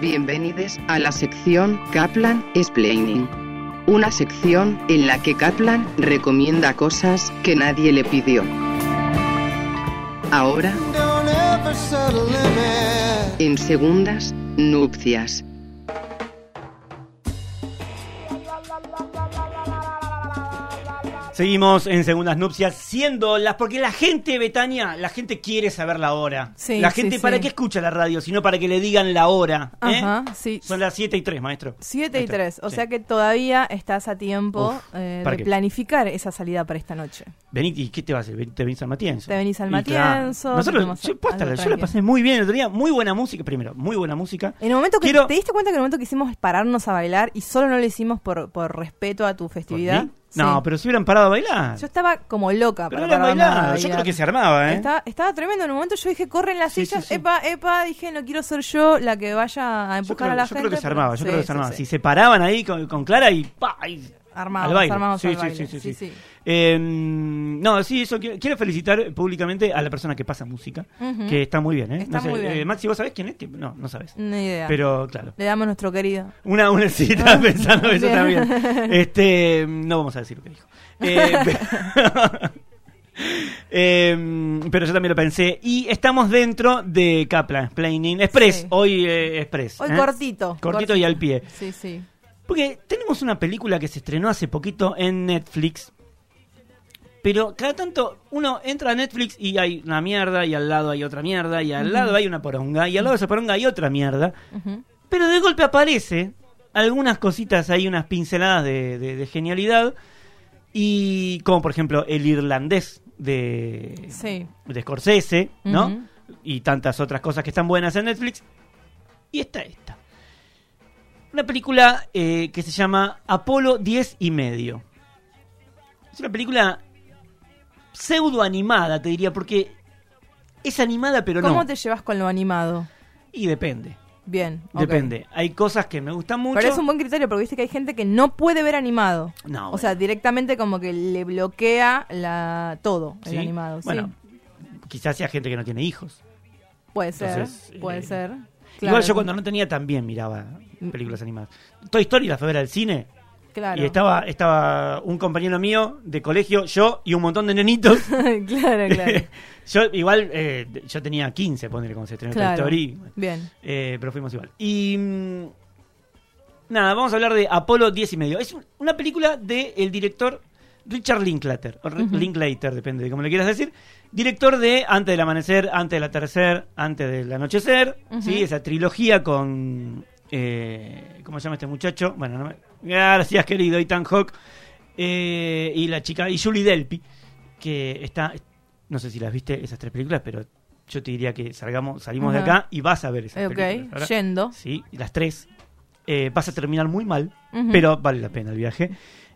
Bienvenidos a la sección Kaplan Explaining. Una sección en la que Kaplan recomienda cosas que nadie le pidió. Ahora, en segundas nupcias. Seguimos en segundas nupcias, siendo las. Porque la gente, Betania, la gente quiere saber la hora. Sí, la gente, sí. ¿para qué escucha la radio? Sino para que le digan la hora. ¿eh? Ajá, sí. Son las 7 y 3, maestro. 7 Ahí y está, 3, o sea que todavía estás a tiempo Uf, eh, ¿para de qué? planificar esa salida para esta noche. Vení, ¿y qué te vas a hacer? Te venís al Matienzo. Te venís al Matienzo. Nosotros, yo, posta, yo la pasé muy bien el otro día. Muy buena música, primero. Muy buena música. En el momento que Quiero- te diste cuenta que en el momento que hicimos pararnos a bailar y solo no lo hicimos por, por respeto a tu ¿Por festividad. mí? No, Sí. pero si hubieran parado a bailar. Yo estaba como loca pero para a bailado. Yo bailar. creo que se armaba, ¿eh? Estaba, estaba tremendo. En un momento yo dije, corren las Sí, sillas, sí, epa, epa, dije, no quiero ser yo la que vaya a Yo empujar creo, a la yo gente. creo que se armaba, yo creo que se armaba. Si se paraban ahí con, con Clara y pa, y Armados, al baile. armados sí, al sí, baile. sí, sí, sí. Eh, no, sí, eso quiero, quiero felicitar públicamente a la persona que pasa música, que está muy bien, ¿eh? Está no sé, muy bien. eh, Maxi, ¿vos sabés quién es? No, no sabes. Ni idea. Pero claro. Le damos nuestro querido. Una, una estaba pensando eso también. Este, no vamos a decir lo que dijo. Eh, Eh, pero yo también lo pensé. Y estamos dentro de Kaplan Explaining Express. Sí. Hoy eh, Express. Hoy ¿eh? cortito. Cortito y al pie. Sí, sí. Porque tenemos una película que se estrenó hace poquito en Netflix. Pero cada tanto uno entra a Netflix y hay una mierda, y al lado hay otra mierda, y al lado hay una poronga, y al lado de esa poronga hay otra mierda. Pero de golpe aparece algunas cositas ahí, unas pinceladas de, de- de genialidad. Y como por ejemplo el irlandés de, Sí. de Scorsese, ¿no? Y tantas otras cosas que están buenas en Netflix. Y está esta. Una película eh, que se llama Apolo 10 y medio. Es una película pseudo animada, te diría, porque es animada pero ¿Cómo no. te llevas con lo animado? Y depende. Bien. Depende. Hay cosas que me gustan mucho. Pero es un buen criterio porque viste que hay gente que no puede ver animado. No, O sea, directamente como que le bloquea la todo el animado. Bueno, sí. quizás sea gente que no tiene hijos. Puede ser. entonces, puede eh, ser. Igual yo cuando no tenía también miraba películas animadas. Toy Story la fue ver al cine Claro. y estaba estaba un compañero mío de colegio, yo y un montón de nenitos. claro, claro. yo igual eh, yo tenía 15, ponerle como se estrenó Toy Claro. Story. Bien. Eh, pero fuimos igual. Y mm, nada, vamos a hablar de Apolo 10 y medio. Es un- una película del el director Richard Linklater, o Ri- Ujú. Linklater, depende de cómo le quieras decir. Director de Antes del Amanecer, Antes del Atardecer, Antes del Anochecer. ¿sí? Esa trilogía con... eh, ¿Cómo se llama este muchacho? Bueno, no me- gracias querido Ethan Hawke. Eh, y la chica, y Julie Delpy, que está... No sé si las viste esas tres películas, pero yo te diría que salgamos, salimos de acá y vas a ver esas Ok, películas. Yendo. Sí, las tres. Eh, vas a terminar muy mal, pero vale la pena el viaje.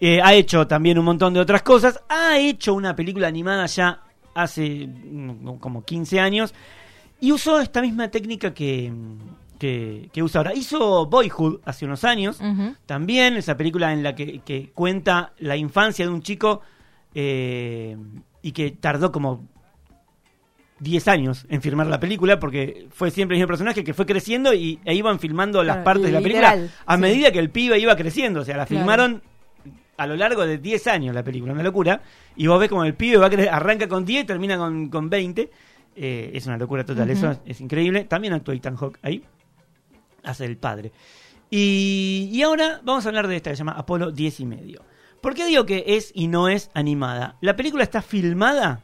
Eh, ha hecho también un montón de otras cosas. Ha hecho una película animada ya hace mm, como 15 años. Y usó esta misma técnica que, que, que usa ahora. Hizo Boyhood hace unos años. También esa película en la que, que cuenta la infancia de un chico eh, y que tardó como 10 años en filmar la película porque fue siempre el mismo personaje que fue creciendo y e iban filmando las Claro, partes de la literal, película a sí. medida que el pibe iba creciendo. O sea, la Claro. filmaron a lo largo de 10 años la película, una locura. Y vos ves como el pibe va cre- arranca con 10 y termina con, con 20. Eh, es una locura total, eso es, es increíble. También actúa Ethan Hawke ahí, hace el padre. Y, y ahora vamos a hablar de esta que se llama Apolo 10 y medio. ¿Por qué digo que es y no es animada? La película está filmada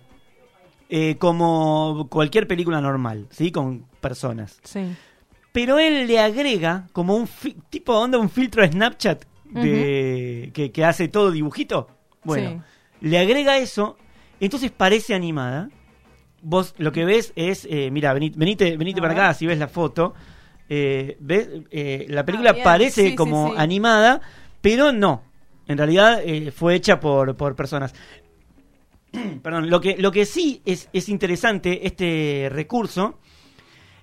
eh, como cualquier película normal, ¿sí? Con personas. Sí. Pero él le agrega como un tipo onda un filtro de Snapchat de, que, que hace todo dibujito. Bueno, le agrega eso, entonces parece animada. Vos lo que ves es, eh, mira, venite, venite, venite para ver. acá si ves la foto. Eh, ves, eh, la película bien. parece Sí, como sí. animada, pero no. En realidad eh, fue hecha por, por personas. Perdón, lo que, lo que sí es, es interesante, este recurso,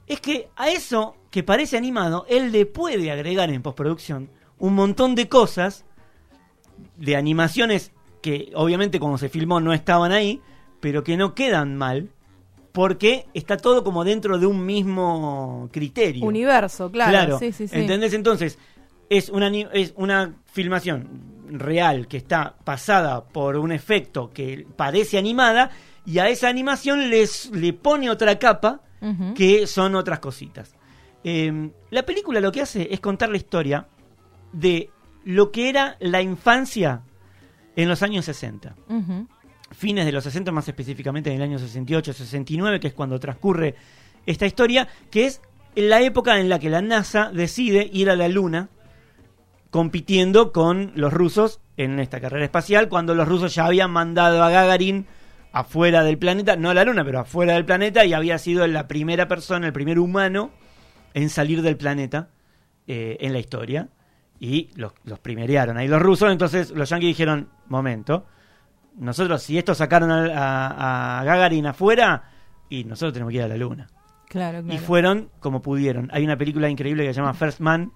es que a eso que parece animado, él le puede agregar en postproducción un montón de cosas, de animaciones que obviamente cuando se filmó no estaban ahí, pero que no quedan mal, porque está todo como dentro de un mismo criterio. Universo, claro. Sí, sí, sí. ¿Entendés? Entonces, es una, es una filmación real que está pasada por un efecto que parece animada y a esa animación les, le pone otra capa que son otras cositas. Eh, la película lo que hace es contar la historia de lo que era la infancia en los años 60 Ujú. fines de los 60, más específicamente en el año 68, 69, que es cuando transcurre esta historia, que es la época en la que la NASA decide ir a la Luna compitiendo con los rusos en esta carrera espacial, cuando los rusos ya habían mandado a Gagarin afuera del planeta, no a la Luna, pero afuera del planeta, y había sido la primera persona, el primer humano en salir del planeta eh, en la historia. Y los, los primerearon ahí los rusos, entonces los yanquis dijeron, momento, nosotros si estos sacaron a, a- a Gagarin afuera, y nosotros tenemos que ir a la luna. Claro, claro. Y fueron como pudieron. Hay una película increíble que se llama First Man,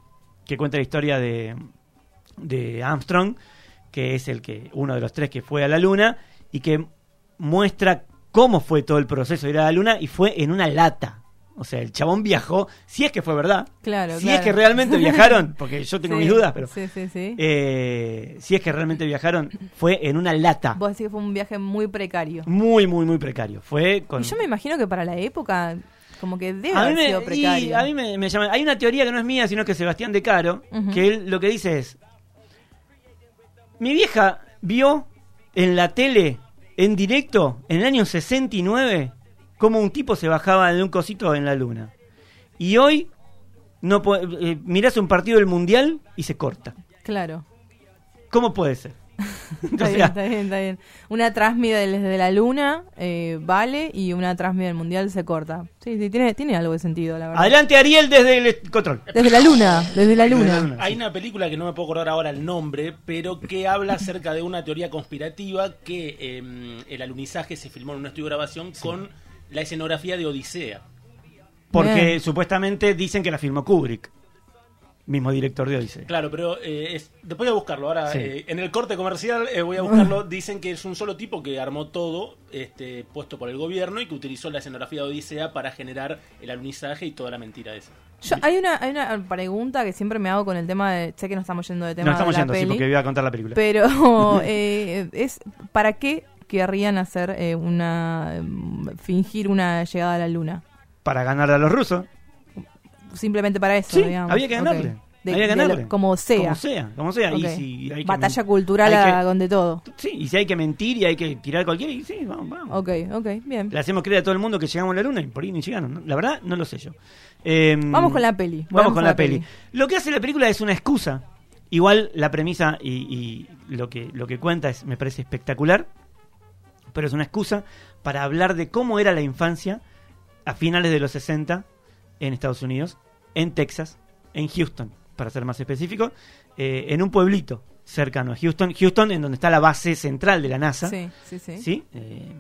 que cuenta la historia de, de Armstrong, que es el que uno de los tres que fue a la luna, y que muestra cómo fue todo el proceso de ir a la luna, y fue en una lata. O sea, el chabón viajó, si es que fue verdad, Claro, si claro. es que realmente viajaron, porque yo tengo Sí, mis dudas, pero Sí, sí, sí. eh, si es que realmente viajaron, fue en una lata. Vos decís que fue un viaje muy precario. Muy, muy, muy precario. Fue con... Y yo me imagino que para la época, como que debe haber me, sido y precario. a mí me, me llama. Hay una teoría que no es mía, sino que es Sebastián De Caro, que él lo que dice es: Mi vieja vio en la tele, en directo, en el año 69, cómo un tipo se bajaba de un cosito en la luna. Y hoy no eh, mirás un partido del mundial y se corta. Claro. ¿Cómo puede ser? Está O bien, sea, está bien, está bien. Una transmida desde la luna eh, vale y una transmida del mundial se corta. Sí, sí, tiene, tiene algo de sentido, la verdad. Adelante Ariel desde el control. Desde la luna, desde la luna. luna. Hay Sí. una película que no me puedo acordar ahora el nombre, pero que habla acerca de una teoría conspirativa que eh, el alunizaje se filmó en un estudio de grabación con la escenografía de Odisea. Porque Bien. supuestamente dicen que la filmó Kubrick, mismo director de Odisea. Claro, pero eh, es- después voy a buscarlo. Ahora, Sí. eh, en el corte comercial eh, voy a buscarlo. Dicen que es un solo tipo que armó todo, este, puesto por el gobierno, y que utilizó la escenografía de Odisea para generar el alunizaje y toda la mentira esa. Yo, hay, una, hay una pregunta que siempre me hago con el tema de. Sé que no estamos yendo de tema No estamos de la yendo, sí, porque voy a contar la película. Pero eh, es ¿para qué querrían hacer eh, una. mm, fingir una llegada a la luna? Para ganarle a los rusos. Simplemente para eso, Sí, digamos. había que ganarle. De- había que ganarle. lo- como sea. Como sea, como sea. Y Ok. si hay que Batalla cultural hay que- donde todo. Sí, y si hay que mentir y hay que tirar cualquiera, y sí, vamos, vamos. Ok, ok, bien. Le hacemos creer a todo el mundo que llegamos a la luna y por ahí ni llegaron. ¿no? La verdad, no lo sé yo. Eh, Vamos con la peli. Vamos con la peli. Lo que hace la película es una excusa. Igual la premisa y, y lo, que, lo que cuenta es, me parece espectacular, pero es una excusa para hablar de cómo era la infancia a finales de los 60 en Estados Unidos, en Texas, en Houston, para ser más específico, eh, en un pueblito cercano a Houston, Houston en donde está la base central de la NASA. Sí, sí, sí. ¿sí? Eh,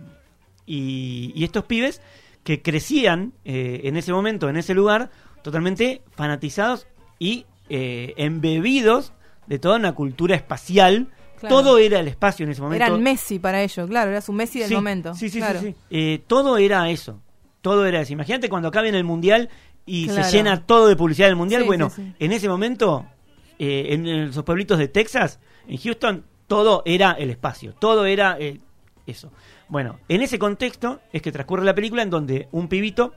y, y estos pibes que crecían eh, en ese momento, en ese lugar, totalmente fanatizados y embebidos de toda una cultura espacial. Claro. Todo era el espacio en ese momento. Eran Messi para ellos, claro, era su Messi del Sí, momento. Sí, sí, claro. sí. sí. Eh, todo era eso. Todo era eso. Imagínate cuando acabe en el mundial y Claro. se llena todo de publicidad del mundial. Sí, bueno, en ese momento, eh, en esos pueblitos de Texas, en Houston, todo era el espacio. Todo era eh, eso. Bueno, en ese contexto es que transcurre la película en donde un pibito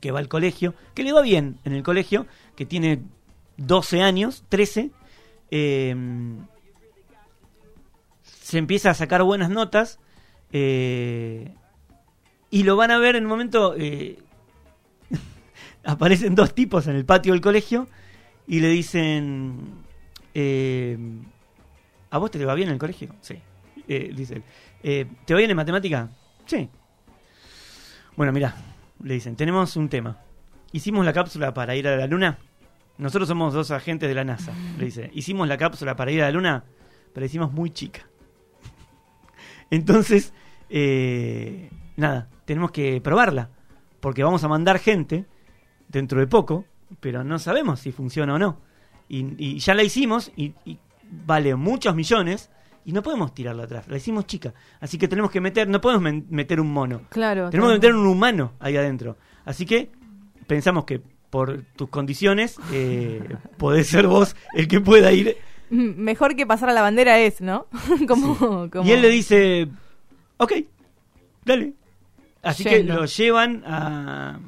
que va al colegio, que le va bien en el colegio, que tiene 12 años, 13, eh, se empieza a sacar buenas notas eh, y lo van a ver en un momento. eh, aparecen dos tipos en el patio del colegio y le dicen: eh, ¿A vos te va bien en el colegio? Sí. Dice él, "Eh, ¿Te va bien en matemática? Sí. Bueno, mira, le dicen: Tenemos un tema. Hicimos la cápsula para ir a la luna. Nosotros somos dos agentes de la NASA. Le dice: Hicimos la cápsula para ir a la luna, pero hicimos muy chica. Entonces, eh, nada, tenemos que probarla. Porque vamos a mandar gente dentro de poco, pero no sabemos si funciona o no. Y, y ya la hicimos y, y vale muchos millones y no podemos tirarla atrás, la hicimos chica. Así que tenemos que meter, no podemos meter un mono. Claro. Tenemos que meter un humano ahí adentro. Así que pensamos que por tus condiciones eh, podés ser vos el que pueda ir. Mejor que pasar a la bandera es, ¿no? como, como- Y él le dice, ok, dale. Así que lo llevan a...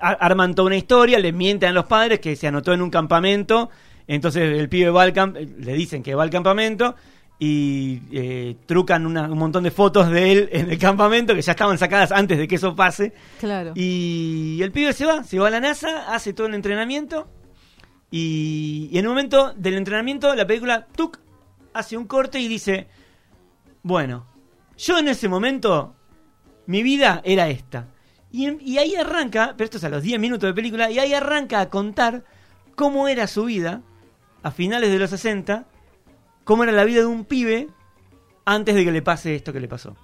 a- Arman toda una historia, le mienten a los padres que se anotó en un campamento. Entonces el pibe va al camp- le dicen que va al campamento y eh, trucan una- un montón de fotos de él en el campamento que ya estaban sacadas antes de que eso pase. Claro. Y el pibe se va, se va a la NASA, hace todo el entrenamiento. Y, y en un momento del entrenamiento, la película tuk, hace un corte y dice: Bueno, yo en ese momento, mi vida era esta. Y, y ahí arranca, pero esto es a los 10 minutos de película, y ahí arranca a contar cómo era su vida a finales de los 60, cómo era la vida de un pibe antes de que le pase esto que le pasó.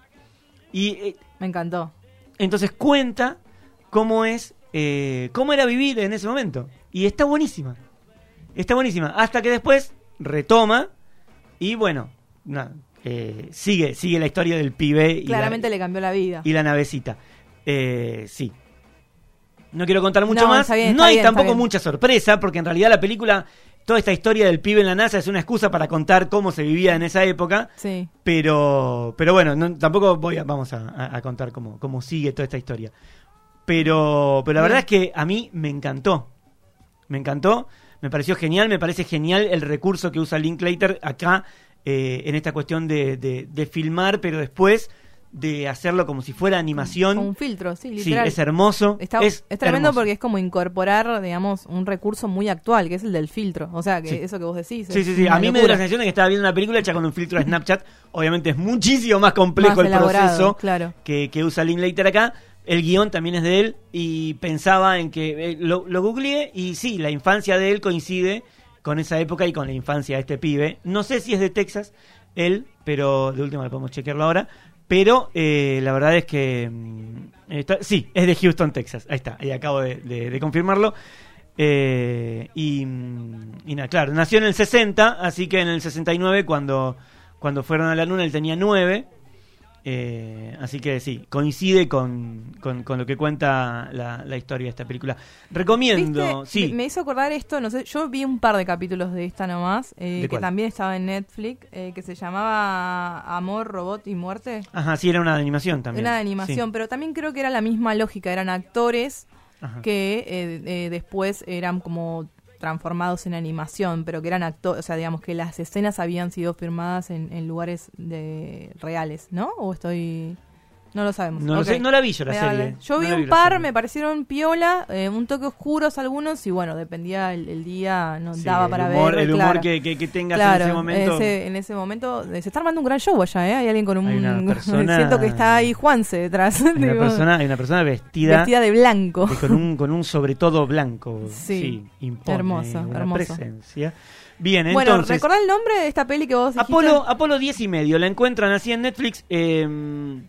Y eh, Me encantó. entonces cuenta cómo es, eh, cómo era vivir en ese momento. Y está buenísima. Está buenísima. Hasta que después retoma y bueno, eh, sigue, sigue la historia del pibe y Claramente la, le cambió la vida. y la navecita. Eh, sí. No quiero contar mucho No, más. está bien, no hay bien, tampoco mucha sorpresa, porque en realidad la película, toda esta historia del pibe en la NASA es una excusa para contar cómo se vivía en esa época. Sí. Pero, pero bueno, no- tampoco voy a, vamos a, a- a contar cómo, cómo sigue toda esta historia. Pero, pero la Bien. verdad es que a mí me encantó. Me encantó, me pareció genial, me parece genial el recurso que usa Linklater acá eh, en esta cuestión de, de- de filmar, pero después de hacerlo como si fuera animación. Con un filtro, sí, sí, literal. es hermoso. Está, es, es tremendo hermoso. porque es como incorporar, digamos, un recurso muy actual, que es el del filtro. O sea, que Sí. eso que vos decís. Sí, sí, sí. A mí me dio la locura. sensación de que estaba viendo una película hecha con un filtro de Snapchat. Obviamente es muchísimo más complejo Más el proceso claro. que, que usa Linklater acá. El guion también es de él y pensaba en que eh, lo, lo googleé y sí, la infancia de él coincide con esa época y con la infancia de este pibe. No sé si es de Texas él, pero de última lo podemos chequearlo ahora. Pero eh, la verdad es que mm, sí, es de Houston, Texas. Ahí está, ahí acabo de, confirmarlo. Eh, y, mm, y claro, nació en el 60, así que en el 69 cuando, cuando fueron a la luna él tenía 9. Eh, así que sí, coincide con, con, con lo que cuenta la, la historia de esta película. Recomiendo, ¿Viste? sí. Me hizo acordar esto, no sé, yo vi un par de capítulos de esta nomás, eh, ¿De que cuál? también estaba en Netflix, eh, que se llamaba Amor, Robot y Muerte. Ajá, sí, era una de animación también. Una de animación, Sí. pero también creo que era la misma lógica, eran actores Ajá. que eh, eh, después eran como transformados en animación, pero que eran actores, o sea, digamos que las escenas habían sido filmadas en, en lugares de reales, ¿no? ¿O estoy...? No lo sabemos. No, lo Ok. sé, no la vi yo la Me serie. vale. Yo No vi un par, me parecieron piola, eh, un toque oscuros algunos y bueno, dependía el, el día, no Sí, daba para humor, ver. El humor claro. que, que, que tengas Claro, en ese momento. ese- en ese momento eh, se está armando un gran show allá, ¿eh? Hay alguien con un... Hay una persona- Siento que está ahí Juanse detrás. Hay una, persona, hay una persona vestida, vestida de blanco. con un, con un sobre todo blanco. Sí, impone hermoso, una hermoso. presencia. Bien, bueno, entonces. ¿recordá el nombre de esta peli que vos dijiste? Apolo, Apolo 10 y medio, la encuentran así en Netflix. eh,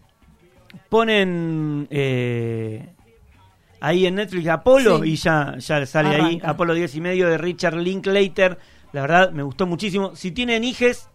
ponen eh, ahí en Netflix Apolo Sí. y ya, ya sale ahí. Apolo 10 y medio de Richard Linklater. La verdad, me gustó muchísimo. Si tienen hijes.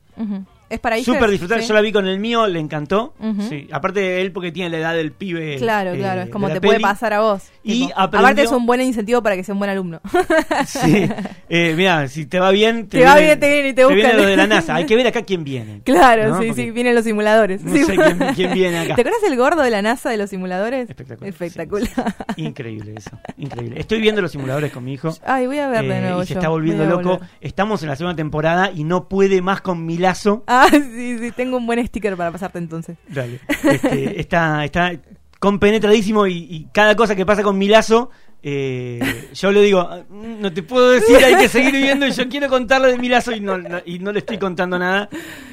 Es para súper disfrutar. sí. Yo la vi con el mío, le encantó. Sí. Aparte de él, porque tiene la edad del pibe. Claro, eh, claro, es como te puede pasar a vos. Y tipo. aprendió- Aparte es un buen incentivo para que sea un buen alumno. Sí. Eh, mira, si te va bien, Te va bien, te viene y te viene buscan. lo de la NASA. Hay que ver acá quién viene. claro, ¿no? sí, Porque sí, vienen los simuladores. No Sí. sé quién, quién viene acá. ¿Te acuerdas el gordo de la NASA de los simuladores? Espectacular. Espectacular. Increíble eso. Increíble. Estoy viendo los simuladores con mi hijo. Ay, voy a ver de eh, y se yo. está volviendo loco. Estamos en la segunda temporada y no puede más con mi lazo. Ah, sí, sí, tengo un buen sticker para pasarte entonces. Dale. Este, está, está compenetradísimo y, y cada cosa que pasa con mi lazo, eh, yo le digo, "Ah, mm, no te puedo decir, hay que seguir viendo y yo quiero contarle de mi lazo y no, no- y no le estoy contando nada.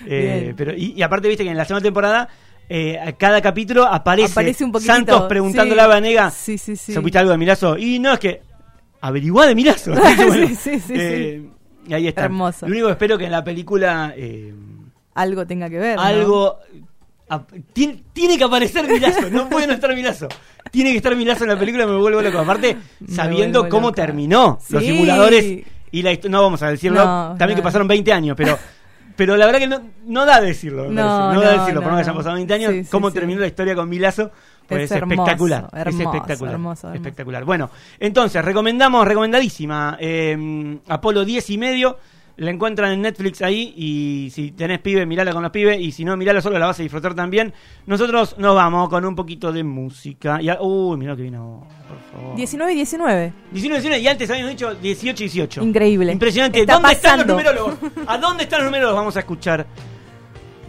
Eh, pero y, y aparte, viste que en la segunda temporada, eh, a cada capítulo aparece, Aparece un. Santos preguntándole Sí. a Vanega, Sí, sí, sí. ¿supiste algo de mi lazo? Y no, es que averiguá de mi lazo. Bueno, Sí, sí, sí, eh, Y ahí está. Hermoso. Lo único que espero que en la película... Algo tenga que ver. ¿no? algo. tiene, tiene que aparecer Milazo, no puede no estar Milazo. Tiene que estar Milazo en la película, me vuelvo loco. Aparte, sabiendo cómo loca. terminó los simuladores y la No vamos a decirlo, No, también que pasaron 20 años, pero pero la verdad que no, no da decirlo. me No, da decirlo, por no, que hayan pasado 20 años. Sí, cómo sí. terminó la historia con Milazo. Pues Es es, hermoso, espectacular. es hermoso, espectacular. hermoso, hermoso. Espectacular. Bueno, entonces, recomendamos, recomendadísima. eh, Apolo 10 y medio. La encuentran en Netflix ahí. Y si tenés pibe, mirala con los pibes. Y si no, mirala solo, la vas a disfrutar también. Nosotros nos vamos con un poquito de música. Y, a- uy, mirá que vino. Por favor. 19 y 19. 19, 19 y antes habíamos dicho 18 y 18. Increíble. Impresionante. Está ¿Dónde están los numerólogos? ¿A dónde están los numerólogos? Vamos a escuchar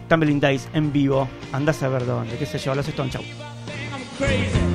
Tumbling Dice en vivo. Andás a ver dónde, qué sé yo, los Stone Chau. crazy.